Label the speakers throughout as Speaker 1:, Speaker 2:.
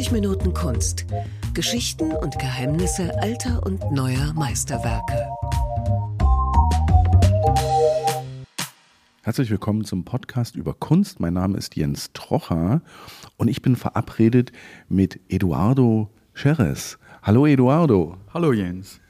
Speaker 1: 90 Minuten Kunst. Geschichten und Geheimnisse alter und neuer Meisterwerke.
Speaker 2: Herzlich willkommen zum Podcast über Kunst. Mein Name ist Jens Trocher und ich bin verabredet mit Eduardo Scheres. Hallo Eduardo.
Speaker 3: Hallo Jens.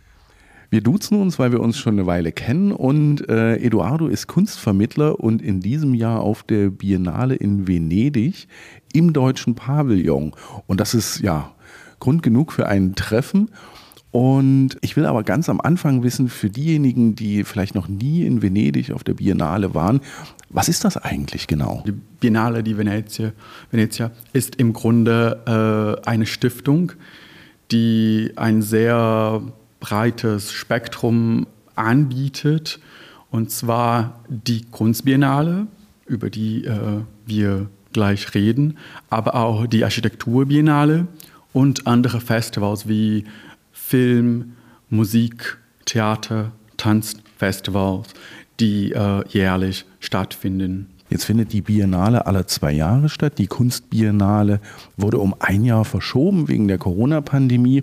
Speaker 2: Wir duzen uns, weil wir uns schon eine Weile kennen und äh, Eduardo ist Kunstvermittler und in diesem Jahr auf der Biennale in Venedig im deutschen Pavillon. Und das ist ja Grund genug für ein Treffen. Und ich will aber ganz am Anfang wissen, für diejenigen, die vielleicht noch nie in Venedig auf der Biennale waren, was ist das eigentlich genau?
Speaker 3: Die Biennale di Venezia, Venezia ist im Grunde äh, eine Stiftung, die ein sehr breites Spektrum anbietet. Und zwar die Kunstbiennale, über die äh, wir gleich reden, aber auch die Architekturbiennale und andere Festivals wie Film, Musik, Theater, Tanzfestivals, die äh, jährlich stattfinden.
Speaker 2: Jetzt findet die Biennale alle zwei Jahre statt. Die Kunstbiennale wurde um ein Jahr verschoben wegen der Corona-Pandemie.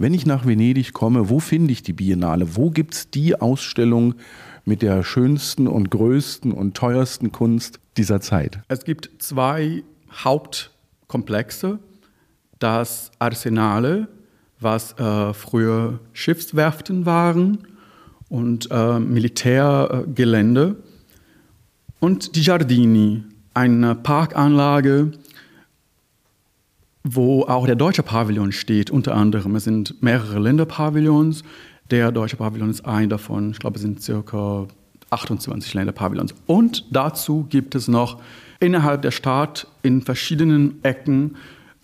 Speaker 2: Wenn ich nach Venedig komme, wo finde ich die Biennale? Wo gibt es die Ausstellung mit der schönsten und größten und teuersten Kunst dieser Zeit?
Speaker 3: Es gibt zwei Hauptkomplexe. Das Arsenale, was äh, früher Schiffswerften waren und äh, Militärgelände. Und die Giardini, eine Parkanlage, wo auch der deutsche Pavillon steht, unter anderem. Es sind mehrere Länderpavillons. Der deutsche Pavillon ist ein davon. Ich glaube, es sind circa 28 Länderpavillons. Und dazu gibt es noch innerhalb der Stadt in verschiedenen Ecken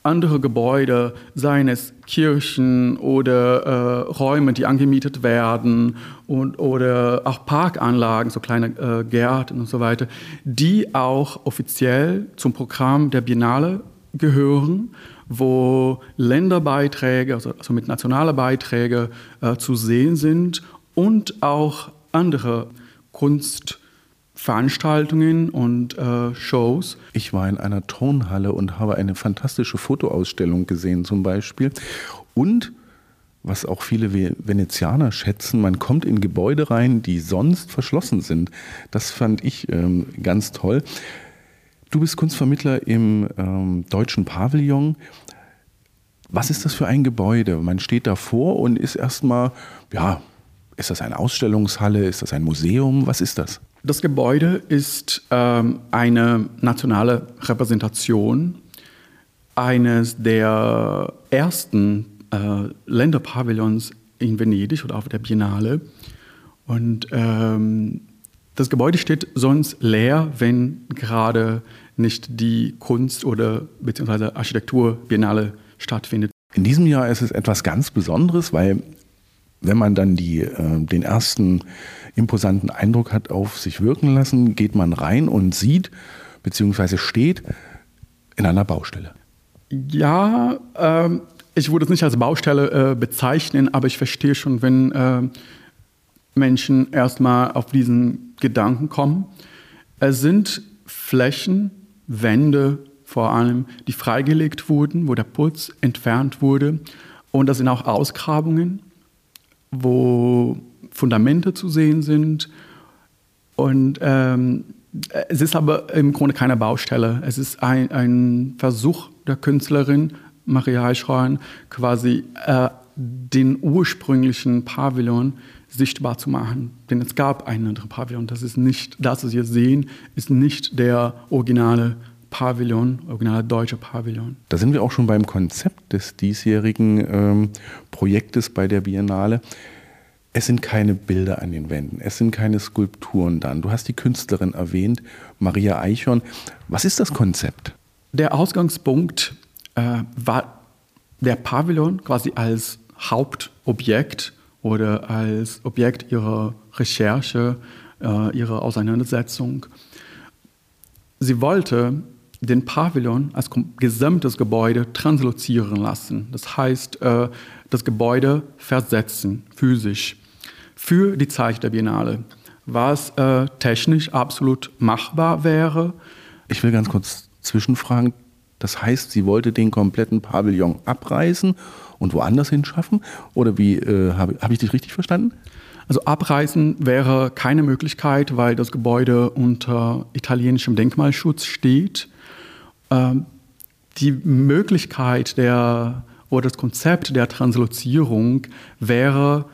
Speaker 3: andere Gebäude, seien es Kirchen oder äh, Räume, die angemietet werden und, oder auch Parkanlagen, so kleine äh, Gärten und so weiter, die auch offiziell zum Programm der Biennale gehören, wo Länderbeiträge, also, also mit nationalen Beiträgen äh, zu sehen sind und auch andere Kunstveranstaltungen und äh, Shows.
Speaker 2: Ich war in einer Turnhalle und habe eine fantastische Fotoausstellung gesehen zum Beispiel. Und was auch viele Venezianer schätzen, man kommt in Gebäude rein, die sonst verschlossen sind. Das fand ich ähm, ganz toll. Du bist Kunstvermittler im ähm, Deutschen Pavillon. Was ist das für ein Gebäude? Man steht davor und ist erstmal, ja, ist das eine Ausstellungshalle? Ist das ein Museum? Was ist das?
Speaker 3: Das Gebäude ist ähm, eine nationale Repräsentation eines der ersten äh, Länderpavillons in Venedig oder auf der Biennale. Und ähm, das Gebäude steht sonst leer, wenn gerade nicht die Kunst- oder beziehungsweise Architekturbiennale stattfindet.
Speaker 2: In diesem Jahr ist es etwas ganz Besonderes, weil wenn man dann die, äh, den ersten imposanten Eindruck hat auf sich wirken lassen, geht man rein und sieht beziehungsweise steht in einer Baustelle.
Speaker 3: Ja, ähm, ich würde es nicht als Baustelle äh, bezeichnen, aber ich verstehe schon, wenn äh, Menschen erstmal auf diesen Gedanken kommen. Es sind Flächen, Wände vor allem, die freigelegt wurden, wo der Putz entfernt wurde. Und das sind auch Ausgrabungen, wo Fundamente zu sehen sind. Und ähm, es ist aber im Grunde keine Baustelle. Es ist ein, ein Versuch der Künstlerin Maria Heischrein, quasi äh, den ursprünglichen Pavillon sichtbar zu machen. Denn es gab einen anderen Pavillon. Das ist nicht, das, was wir sehen, ist nicht der originale Pavillon, originale deutsche Pavillon.
Speaker 2: Da sind wir auch schon beim Konzept des diesjährigen ähm, Projektes bei der Biennale. Es sind keine Bilder an den Wänden, es sind keine Skulpturen dann. Du hast die Künstlerin erwähnt, Maria Eichhorn. Was ist das Konzept?
Speaker 3: Der Ausgangspunkt äh, war der Pavillon quasi als Hauptobjekt oder als Objekt ihrer Recherche, äh, ihrer Auseinandersetzung. Sie wollte den Pavillon als gesamtes Gebäude translozieren lassen. Das heißt, äh, das Gebäude versetzen, physisch, für die Zeit der Biennale, was äh, technisch absolut machbar wäre.
Speaker 2: Ich will ganz kurz zwischenfragen. Das heißt, sie wollte den kompletten Pavillon abreißen und woanders hinschaffen? Oder wie äh, habe hab ich dich richtig verstanden?
Speaker 3: Also abreißen wäre keine Möglichkeit, weil das Gebäude unter italienischem Denkmalschutz steht. Ähm, die Möglichkeit der oder das Konzept der Translozierung wäre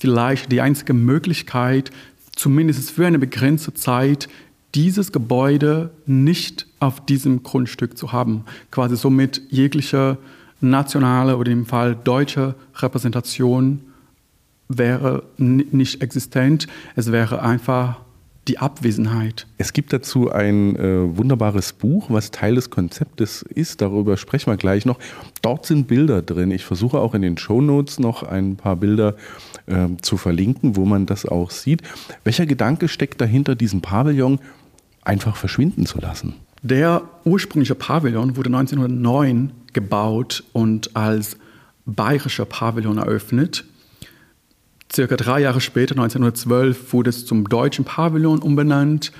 Speaker 3: vielleicht die einzige Möglichkeit, zumindest für eine begrenzte Zeit, dieses Gebäude nicht auf diesem Grundstück zu haben. Quasi somit jegliche nationale oder im Fall deutsche Repräsentation wäre nicht existent. Es wäre einfach die Abwesenheit.
Speaker 2: Es gibt dazu ein äh, wunderbares Buch, was Teil des Konzeptes ist. Darüber sprechen wir gleich noch. Dort sind Bilder drin. Ich versuche auch in den Show Notes noch ein paar Bilder äh, zu verlinken, wo man das auch sieht. Welcher Gedanke steckt dahinter, diesen Pavillon einfach verschwinden zu lassen?
Speaker 3: Der ursprüngliche Pavillon wurde 1909 gebaut und als bayerischer Pavillon eröffnet. Circa drei Jahre später, 1912, wurde es zum deutschen Pavillon umbenannt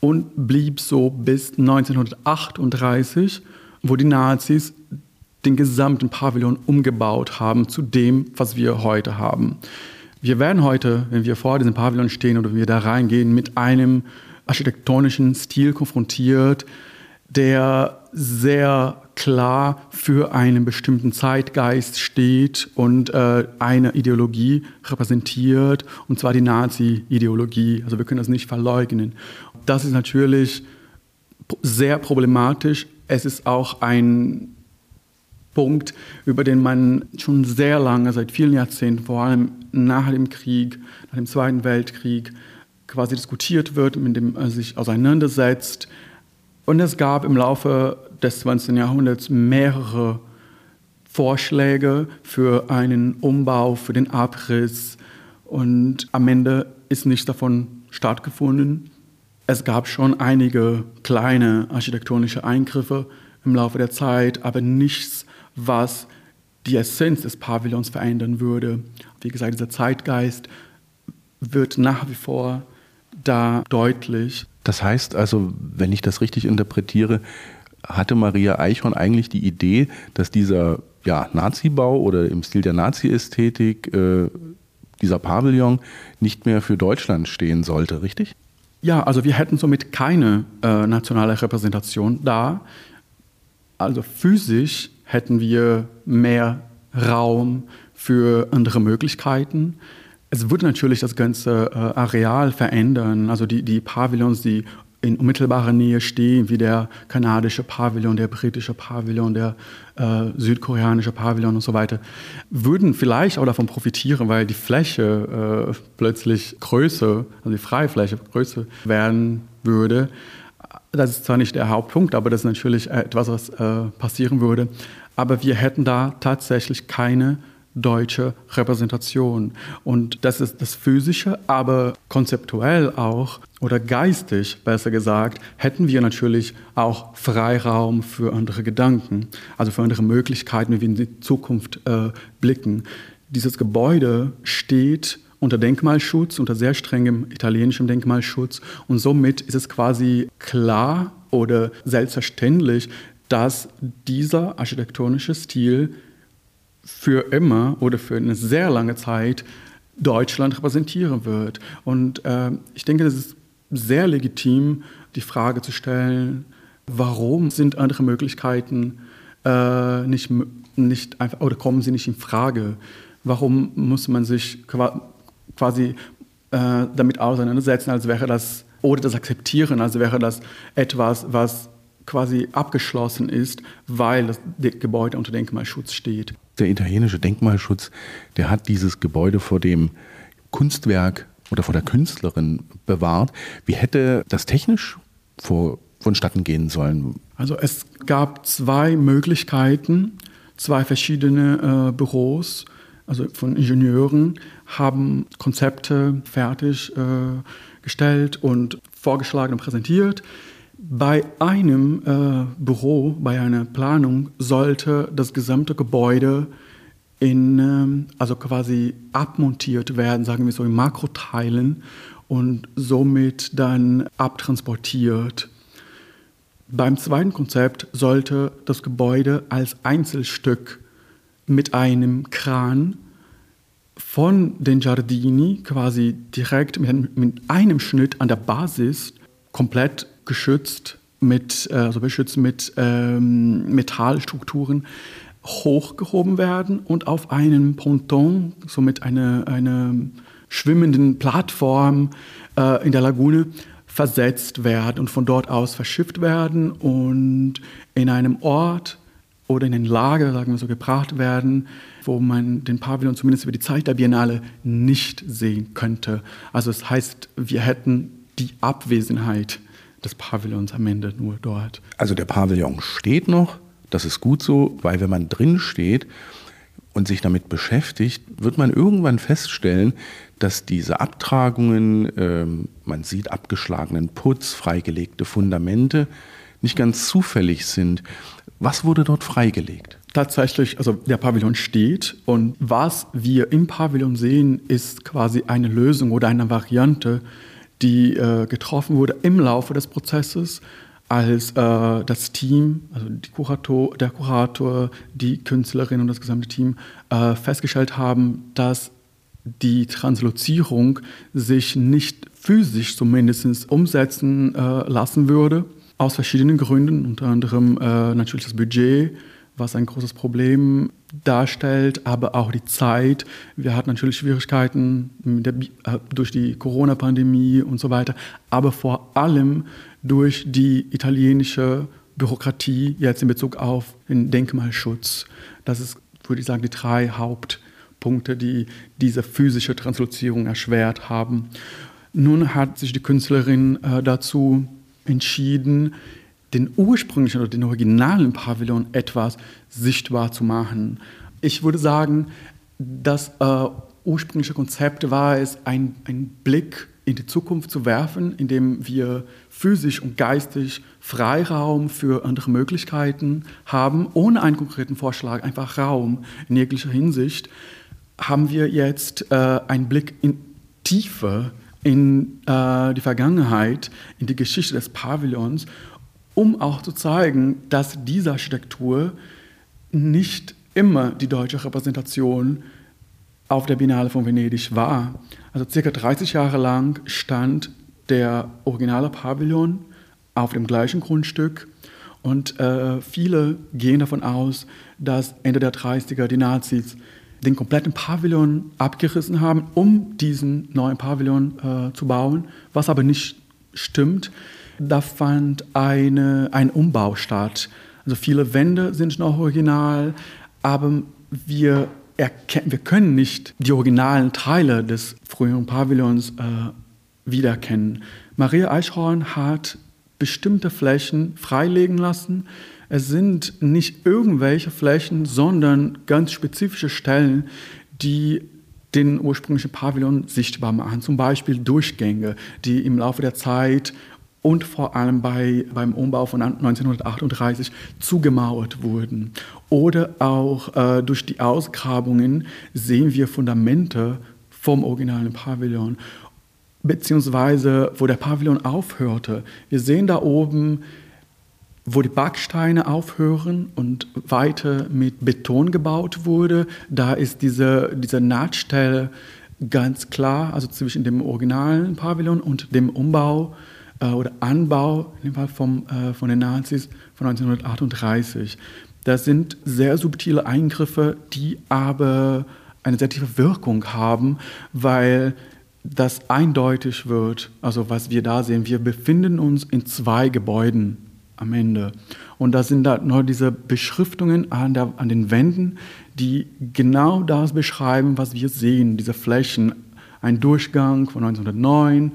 Speaker 3: und blieb so bis 1938, wo die Nazis den gesamten Pavillon umgebaut haben zu dem, was wir heute haben. Wir werden heute, wenn wir vor diesem Pavillon stehen oder wenn wir da reingehen, mit einem architektonischen Stil konfrontiert, der sehr klar für einen bestimmten Zeitgeist steht und äh, eine Ideologie repräsentiert, und zwar die Nazi-Ideologie. Also wir können das nicht verleugnen. Das ist natürlich sehr problematisch. Es ist auch ein Punkt, über den man schon sehr lange, seit vielen Jahrzehnten, vor allem nach dem Krieg, nach dem Zweiten Weltkrieg, quasi diskutiert wird, mit dem er sich auseinandersetzt. Und es gab im Laufe des 20. Jahrhunderts mehrere Vorschläge für einen Umbau, für den Abriss. Und am Ende ist nichts davon stattgefunden. Es gab schon einige kleine architektonische Eingriffe im Laufe der Zeit, aber nichts, was die Essenz des Pavillons verändern würde. Wie gesagt, dieser Zeitgeist wird nach wie vor da deutlich.
Speaker 2: Das heißt also, wenn ich das richtig interpretiere, hatte Maria Eichhorn eigentlich die Idee, dass dieser ja, Nazi-Bau oder im Stil der Nazi-Ästhetik äh, dieser Pavillon nicht mehr für Deutschland stehen sollte, richtig?
Speaker 3: Ja, also wir hätten somit keine äh, nationale Repräsentation da. Also physisch hätten wir mehr Raum für andere Möglichkeiten. Es würde natürlich das ganze äh, Areal verändern. Also die, die Pavillons, die in unmittelbarer Nähe stehen, wie der kanadische Pavillon, der britische Pavillon, der äh, südkoreanische Pavillon und so weiter, würden vielleicht auch davon profitieren, weil die Fläche äh, plötzlich größer, also die Freifläche größer werden würde. Das ist zwar nicht der Hauptpunkt, aber das ist natürlich etwas, was äh, passieren würde. Aber wir hätten da tatsächlich keine deutsche Repräsentation. Und das ist das Physische, aber konzeptuell auch oder geistig, besser gesagt, hätten wir natürlich auch Freiraum für andere Gedanken, also für andere Möglichkeiten, wie wir in die Zukunft äh, blicken. Dieses Gebäude steht unter Denkmalschutz, unter sehr strengem italienischem Denkmalschutz und somit ist es quasi klar oder selbstverständlich, dass dieser architektonische Stil für immer oder für eine sehr lange Zeit Deutschland repräsentieren wird. Und äh, ich denke, es ist sehr legitim, die Frage zu stellen, warum sind andere Möglichkeiten äh, nicht, nicht einfach oder kommen sie nicht in Frage? Warum muss man sich quasi äh, damit auseinandersetzen, als wäre das oder das akzeptieren, als wäre das etwas, was quasi abgeschlossen ist, weil das Gebäude unter Denkmalschutz steht.
Speaker 2: Der italienische Denkmalschutz, der hat dieses Gebäude vor dem Kunstwerk oder vor der Künstlerin bewahrt. Wie hätte das technisch vor, vonstatten gehen sollen?
Speaker 3: Also es gab zwei Möglichkeiten, zwei verschiedene äh, Büros, also von Ingenieuren, haben Konzepte fertig äh, gestellt und vorgeschlagen und präsentiert. Bei einem äh, Büro, bei einer Planung sollte das gesamte Gebäude in, ähm, also quasi abmontiert werden, sagen wir so in Makroteilen und somit dann abtransportiert. Beim zweiten Konzept sollte das Gebäude als Einzelstück mit einem Kran von den Giardini quasi direkt mit, mit einem Schnitt an der Basis komplett geschützt mit, äh, also beschützt mit ähm, Metallstrukturen hochgehoben werden und auf einem Ponton, somit eine, eine schwimmenden Plattform äh, in der Lagune, versetzt werden und von dort aus verschifft werden und in einem Ort oder in ein Lager, sagen wir so, gebracht werden, wo man den Pavillon zumindest über die Zeit der Biennale nicht sehen könnte. Also es das heißt, wir hätten die Abwesenheit des Pavillons am Ende nur dort.
Speaker 2: Also der Pavillon steht noch, das ist gut so, weil wenn man drin steht und sich damit beschäftigt, wird man irgendwann feststellen, dass diese Abtragungen, äh, man sieht abgeschlagenen Putz, freigelegte Fundamente, nicht ganz zufällig sind. Was wurde dort freigelegt?
Speaker 3: Tatsächlich, also der Pavillon steht und was wir im Pavillon sehen, ist quasi eine Lösung oder eine Variante die äh, getroffen wurde im Laufe des Prozesses, als äh, das Team, also Kurator, der Kurator, die Künstlerin und das gesamte Team äh, festgestellt haben, dass die Translozierung sich nicht physisch zumindest umsetzen äh, lassen würde, aus verschiedenen Gründen, unter anderem äh, natürlich das Budget, was ein großes Problem darstellt, aber auch die Zeit. Wir hatten natürlich Schwierigkeiten der, äh, durch die Corona-Pandemie und so weiter, aber vor allem durch die italienische Bürokratie jetzt in Bezug auf den Denkmalschutz. Das ist, würde ich sagen, die drei Hauptpunkte, die diese physische Translozierung erschwert haben. Nun hat sich die Künstlerin äh, dazu entschieden, den ursprünglichen oder den originalen Pavillon etwas sichtbar zu machen. Ich würde sagen, das äh, ursprüngliche Konzept war es, ein, ein Blick in die Zukunft zu werfen, indem wir physisch und geistig Freiraum für andere Möglichkeiten haben, ohne einen konkreten Vorschlag, einfach Raum in jeglicher Hinsicht, haben wir jetzt äh, einen Blick in Tiefe in äh, die Vergangenheit, in die Geschichte des Pavillons um auch zu zeigen, dass diese Architektur nicht immer die deutsche Repräsentation auf der Biennale von Venedig war. Also circa 30 Jahre lang stand der originale Pavillon auf dem gleichen Grundstück und äh, viele gehen davon aus, dass Ende der 30er die Nazis den kompletten Pavillon abgerissen haben, um diesen neuen Pavillon äh, zu bauen, was aber nicht stimmt. Da fand eine, ein Umbau statt. Also viele Wände sind noch original, aber wir, wir können nicht die originalen Teile des früheren Pavillons äh, wiedererkennen. Maria Eichhorn hat bestimmte Flächen freilegen lassen. Es sind nicht irgendwelche Flächen, sondern ganz spezifische Stellen, die den ursprünglichen Pavillon sichtbar machen. Zum Beispiel Durchgänge, die im Laufe der Zeit und vor allem bei, beim Umbau von 1938 zugemauert wurden. Oder auch äh, durch die Ausgrabungen sehen wir Fundamente vom originalen Pavillon, beziehungsweise wo der Pavillon aufhörte. Wir sehen da oben, wo die Backsteine aufhören und weiter mit Beton gebaut wurde. Da ist diese, diese Nahtstelle ganz klar, also zwischen dem originalen Pavillon und dem Umbau äh, oder Anbau in dem Fall vom, äh, von den Nazis von 1938. Das sind sehr subtile Eingriffe, die aber eine sehr tiefe Wirkung haben, weil das eindeutig wird, also was wir da sehen, wir befinden uns in zwei Gebäuden am Ende. Und da sind da nur diese Beschriftungen an, der, an den Wänden, die genau das beschreiben, was wir sehen, diese Flächen. Ein Durchgang von 1909,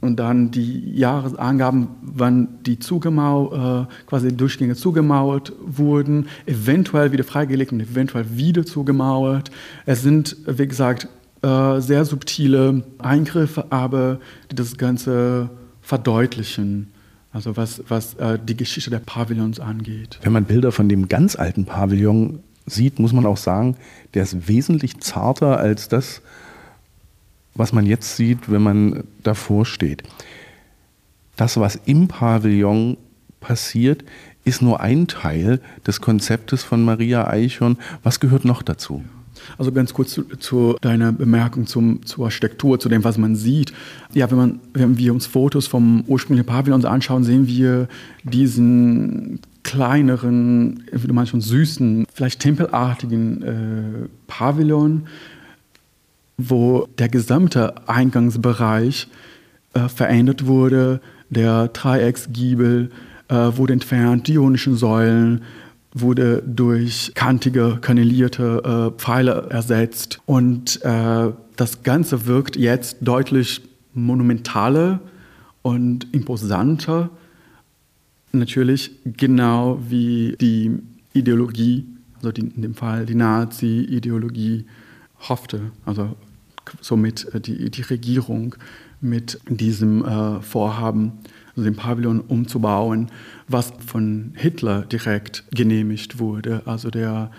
Speaker 3: und dann die Jahresangaben, wann die zugemauert, äh, quasi Durchgänge zugemauert wurden, eventuell wieder freigelegt und eventuell wieder zugemauert. Es sind, wie gesagt, äh, sehr subtile Eingriffe, aber die das Ganze verdeutlichen. Also was, was äh, die Geschichte der Pavillons angeht.
Speaker 2: Wenn man Bilder von dem ganz alten Pavillon sieht, muss man auch sagen, der ist wesentlich zarter als das, was man jetzt sieht, wenn man davor steht. Das, was im Pavillon passiert, ist nur ein Teil des Konzeptes von Maria Eichhorn. Was gehört noch dazu?
Speaker 3: Also ganz kurz zu, zu deiner Bemerkung zum, zur Architektur, zu dem, was man sieht. Ja, wenn, man, wenn wir uns Fotos vom ursprünglichen Pavillon anschauen, sehen wir diesen kleineren, wie man schon süßen, vielleicht tempelartigen äh, Pavillon, wo der gesamte Eingangsbereich äh, verändert wurde, der Dreiecksgiebel äh, wurde entfernt, die ionischen Säulen wurde durch kantige, kanalierte äh, Pfeile ersetzt. Und äh, das Ganze wirkt jetzt deutlich monumentaler und imposanter. Natürlich genau wie die Ideologie, also die, in dem Fall die Nazi-Ideologie hoffte, also somit äh, die, die Regierung mit diesem äh, Vorhaben also den Pavillon umzubauen, was von Hitler direkt genehmigt wurde. Also der,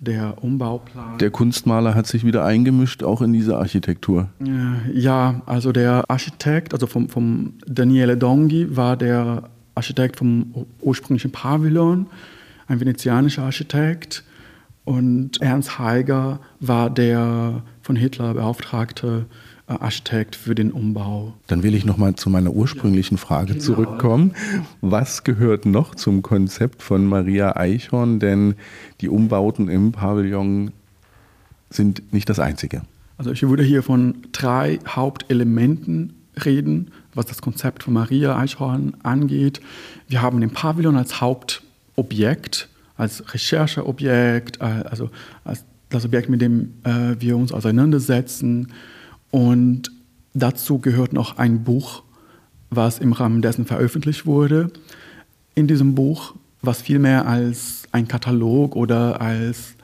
Speaker 3: der Umbauplan.
Speaker 2: Der Kunstmaler hat sich wieder eingemischt, auch in diese Architektur.
Speaker 3: Ja, also der Architekt, also vom, vom Daniele Donghi war der Architekt vom ursprünglichen Pavillon, ein venezianischer Architekt. Und Ernst Heiger war der von Hitler beauftragte äh, Architekt für den Umbau.
Speaker 2: Dann will ich noch mal zu meiner ursprünglichen Frage genau. zurückkommen. Was gehört noch zum Konzept von Maria Eichhorn? Denn die Umbauten im Pavillon sind nicht das einzige.
Speaker 3: Also ich würde hier von drei Hauptelementen reden, was das Konzept von Maria Eichhorn angeht. Wir haben den Pavillon als Hauptobjekt, als Rechercheobjekt, äh, also als das Objekt, mit dem äh, wir uns auseinandersetzen. Und dazu gehört noch ein Buch, was im Rahmen dessen veröffentlicht wurde. In diesem Buch, was viel mehr als ein Katalog oder als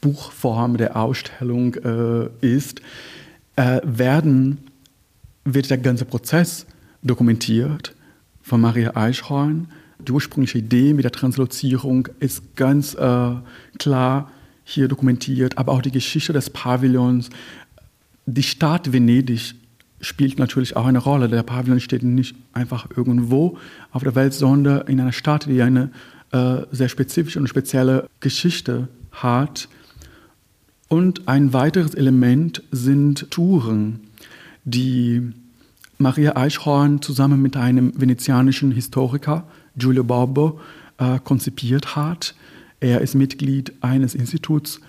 Speaker 3: Buchform der Ausstellung äh, ist, äh, werden, wird der ganze Prozess dokumentiert von Maria Eichhorn. Die ursprüngliche Idee mit der Translozierung ist ganz äh, klar hier dokumentiert, aber auch die Geschichte des Pavillons, die Stadt Venedig spielt natürlich auch eine Rolle. Der Pavillon steht nicht einfach irgendwo auf der Welt, sondern in einer Stadt, die eine äh, sehr spezifische und spezielle Geschichte hat. Und ein weiteres Element sind Touren, die Maria Eichhorn zusammen mit einem venezianischen Historiker, Giulio Borbo, äh, konzipiert hat. Er ist Mitglied eines Instituts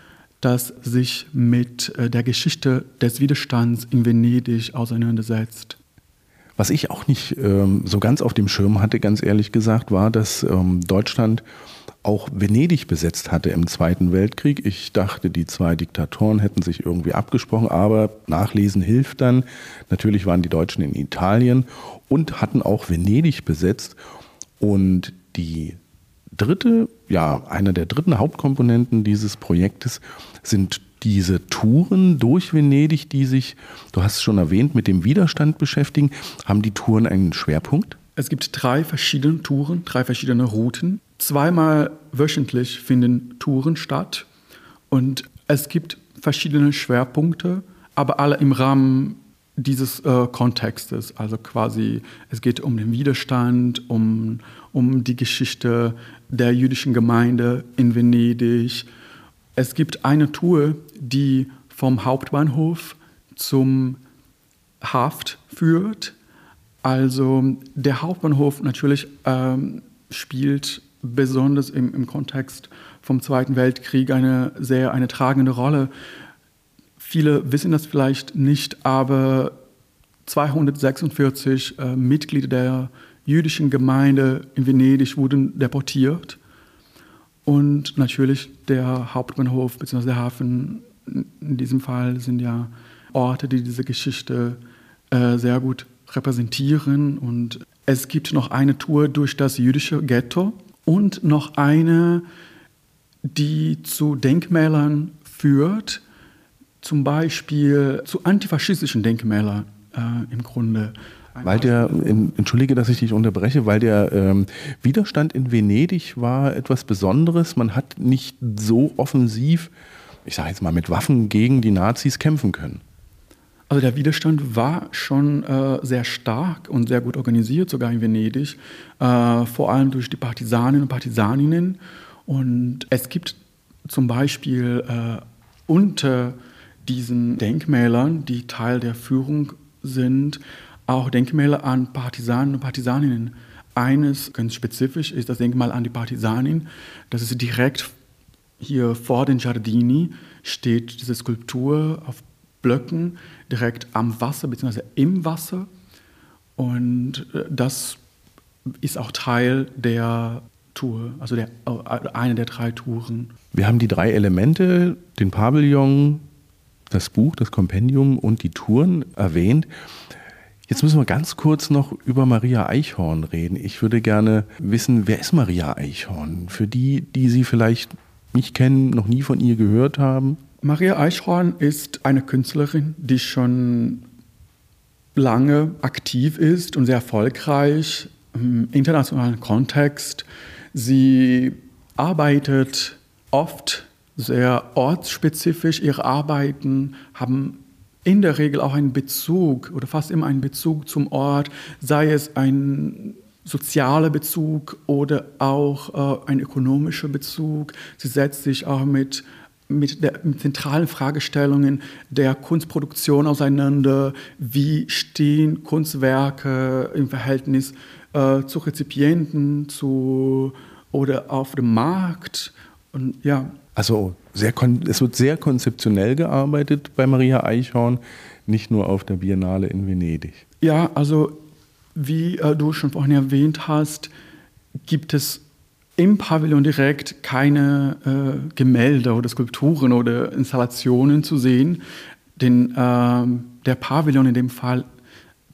Speaker 3: das sich mit äh, der Geschichte des Widerstands in Venedig auseinandersetzt.
Speaker 2: Was ich auch nicht ähm, so ganz auf dem Schirm hatte, ganz ehrlich gesagt, war, dass ähm, Deutschland auch Venedig besetzt hatte im Zweiten Weltkrieg. Ich dachte, die zwei Diktatoren hätten sich irgendwie abgesprochen, aber Nachlesen hilft dann. Natürlich waren die Deutschen in Italien und hatten auch Venedig besetzt. Und die dritte, ja, einer der dritten Hauptkomponenten dieses Projektes sind diese Touren durch Venedig, die sich, du hast es schon erwähnt, mit dem Widerstand beschäftigen. Haben die Touren einen Schwerpunkt?
Speaker 3: Es gibt drei verschiedene Touren, drei verschiedene Routen. Zweimal wöchentlich finden Touren statt und es gibt verschiedene Schwerpunkte, aber alle im Rahmen dieses äh, Kontextes. Also quasi, es geht um den Widerstand, um, um die Geschichte der jüdischen Gemeinde in Venedig. Es gibt eine Tour, die vom Hauptbahnhof zum Haft führt. Also der Hauptbahnhof natürlich ähm, spielt besonders im, im Kontext vom Zweiten Weltkrieg eine sehr eine tragende Rolle. Viele wissen das vielleicht nicht, aber 246 äh, Mitglieder der jüdischen Gemeinde in Venedig wurden deportiert. Und natürlich der Hauptbahnhof bzw. der Hafen in diesem Fall sind ja Orte, die diese Geschichte äh, sehr gut repräsentieren. Und es gibt noch eine Tour durch das jüdische Ghetto und noch eine, die zu Denkmälern führt, zum Beispiel zu antifaschistischen Denkmälern äh, im Grunde.
Speaker 2: Weil der, entschuldige, dass ich dich unterbreche, weil der ähm, Widerstand in Venedig war etwas Besonderes. Man hat nicht so offensiv, ich sage jetzt mal mit Waffen gegen die Nazis kämpfen können.
Speaker 3: Also der Widerstand war schon äh, sehr stark und sehr gut organisiert, sogar in Venedig, äh, vor allem durch die Partisanen und Partisaninnen. Und es gibt zum Beispiel äh, unter diesen Denkmälern, die Teil der Führung sind, auch Denkmäler an Partisanen und Partisaninnen. Eines ganz spezifisch ist das Denkmal an die Partisanin. Das ist direkt hier vor den Giardini, steht diese Skulptur auf Blöcken direkt am Wasser bzw. im Wasser. Und äh, das ist auch Teil der Tour, also der, äh, eine der drei Touren.
Speaker 2: Wir haben die drei Elemente, den Pavillon, das Buch, das Kompendium und die Touren erwähnt. Jetzt müssen wir ganz kurz noch über Maria Eichhorn reden. Ich würde gerne wissen, wer ist Maria Eichhorn? Für die, die Sie vielleicht nicht kennen, noch nie von ihr gehört haben.
Speaker 3: Maria Eichhorn ist eine Künstlerin, die schon lange aktiv ist und sehr erfolgreich im internationalen Kontext. Sie arbeitet oft sehr ortsspezifisch. Ihre Arbeiten haben in der Regel auch einen Bezug oder fast immer einen Bezug zum Ort, sei es ein sozialer Bezug oder auch äh, ein ökonomischer Bezug. Sie setzt sich auch mit mit, der, mit zentralen Fragestellungen der Kunstproduktion auseinander. Wie stehen Kunstwerke im Verhältnis äh, zu Rezipienten, zu oder auf dem Markt? Und ja.
Speaker 2: Also sehr, es wird sehr konzeptionell gearbeitet bei Maria Eichhorn, nicht nur auf der Biennale in Venedig.
Speaker 3: Ja, also wie äh, du schon vorhin erwähnt hast, gibt es im Pavillon direkt keine äh, Gemälde oder Skulpturen oder Installationen zu sehen, denn äh, der Pavillon in dem Fall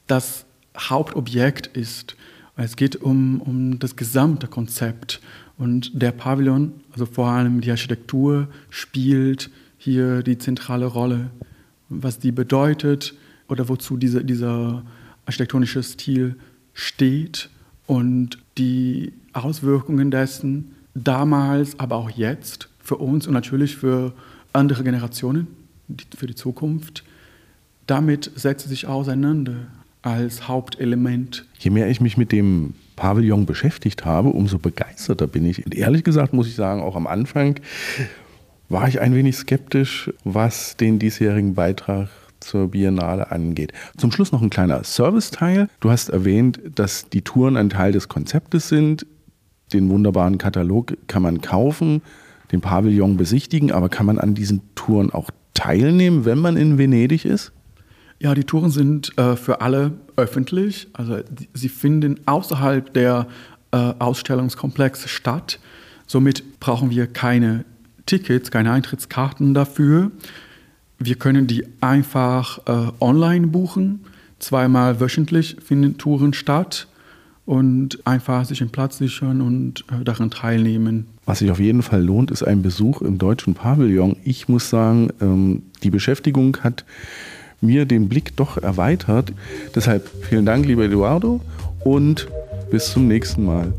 Speaker 3: das Hauptobjekt ist. Es geht um, um das gesamte Konzept. Und der Pavillon, also vor allem die Architektur, spielt hier die zentrale Rolle. Was die bedeutet oder wozu diese, dieser architektonische Stil steht und die Auswirkungen dessen damals, aber auch jetzt für uns und natürlich für andere Generationen, für die Zukunft. Damit setzt sich auseinander als Hauptelement.
Speaker 2: Je mehr ich mich mit dem Pavillon beschäftigt habe, umso begeisterter bin ich. Und ehrlich gesagt muss ich sagen, auch am Anfang war ich ein wenig skeptisch, was den diesjährigen Beitrag zur Biennale angeht. Zum Schluss noch ein kleiner Serviceteil. Du hast erwähnt, dass die Touren ein Teil des Konzeptes sind. Den wunderbaren Katalog kann man kaufen, den Pavillon besichtigen, aber kann man an diesen Touren auch teilnehmen, wenn man in Venedig ist?
Speaker 3: Ja, die Touren sind äh, für alle öffentlich. Also die, sie finden außerhalb der äh, Ausstellungskomplexe statt. Somit brauchen wir keine Tickets, keine Eintrittskarten dafür. Wir können die einfach äh, online buchen. Zweimal wöchentlich finden Touren statt und einfach sich einen Platz sichern und äh, daran teilnehmen.
Speaker 2: Was sich auf jeden Fall lohnt, ist ein Besuch im deutschen Pavillon. Ich muss sagen, ähm, die Beschäftigung hat mir den Blick doch erweitert. Deshalb vielen Dank, lieber Eduardo, und bis zum nächsten Mal.